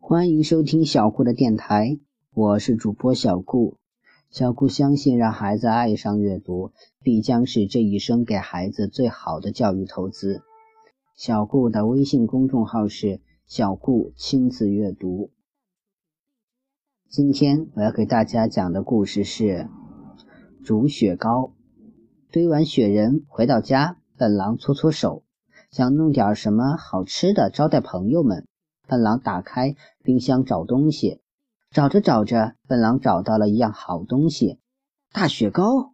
欢迎收听小顾的电台，我是主播小顾。小顾相信，让孩子爱上阅读，必将是这一生给孩子最好的教育投资。小顾的微信公众号是“小顾亲子阅读”。今天我要给大家讲的故事是煮雪糕。堆完雪人回到家，笨狼搓搓手，想弄点什么好吃的招待朋友们。笨狼打开冰箱找东西，找着找着，笨狼找到了一样好东西——大雪糕。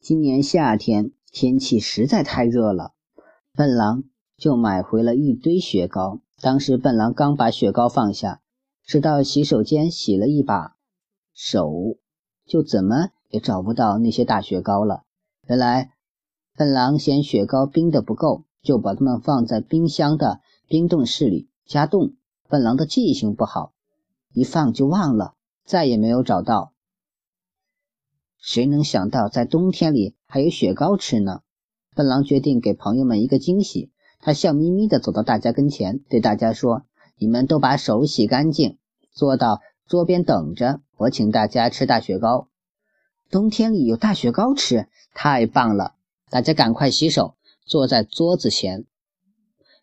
今年夏天天气实在太热了，笨狼就买回了一堆雪糕。当时笨狼刚把雪糕放下，直到洗手间洗了一把手，就怎么也找不到那些大雪糕了。原来笨狼嫌雪糕冰的不够，就把它们放在冰箱的冰冻室里加冻。笨狼的记性不好，一放就忘了，再也没有找到。谁能想到在冬天里还有雪糕吃呢？笨狼决定给朋友们一个惊喜。他笑眯眯地走到大家跟前，对大家说：“你们都把手洗干净，坐到桌边等着，我请大家吃大雪糕。冬天里有大雪糕吃，太棒了！大家赶快洗手，坐在桌子前。”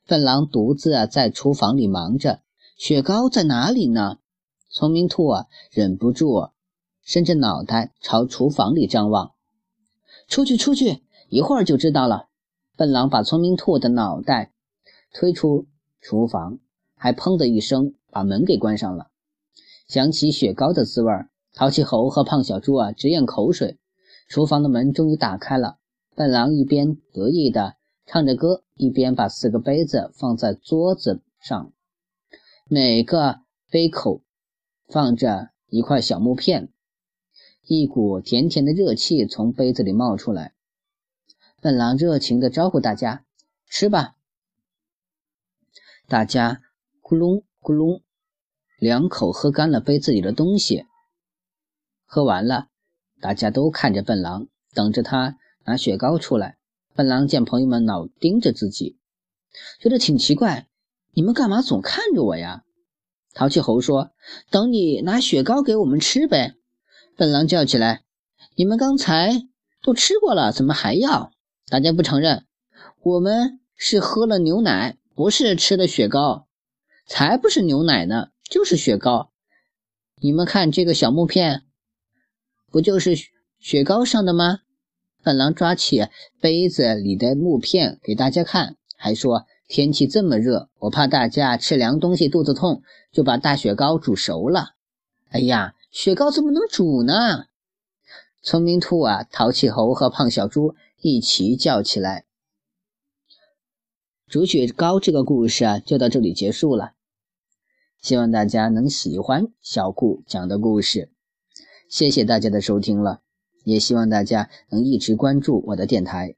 笨狼独自啊在厨房里忙着。雪糕在哪里呢？聪明兔啊，忍不住伸着脑袋朝厨房里张望。出去，出去，一会儿就知道了。笨狼把聪明兔的脑袋推出厨房，还砰的一声把门给关上了。想起雪糕的滋味，淘气猴和胖小猪啊直咽口水。厨房的门终于打开了，笨狼一边得意地唱着歌，一边把四个杯子放在桌子上。每个杯口放着一块小木片，一股甜甜的热气从杯子里冒出来。笨狼热情地招呼大家：“吃吧！”大家咕隆咕隆两口喝干了杯子里的东西。喝完了，大家都看着笨狼，等着他拿雪糕出来。笨狼见朋友们老盯着自己，觉得挺奇怪。你们干嘛总看着我呀？淘气猴说：“等你拿雪糕给我们吃呗。”笨狼叫起来：“你们刚才都吃过了，怎么还要？”大家不承认：“我们是喝了牛奶，不是吃的雪糕。”才不是牛奶呢，就是雪糕。你们看这个小木片，不就是雪糕上的吗？笨狼抓起杯子里的木片给大家看，还说。天气这么热，我怕大家吃凉东西肚子痛，就把大雪糕煮熟了。哎呀，雪糕怎么能煮呢？聪明兔啊，淘气猴和胖小猪一起叫起来。煮雪糕这个故事啊，就到这里结束了。希望大家能喜欢小顾讲的故事。谢谢大家的收听了，也希望大家能一直关注我的电台。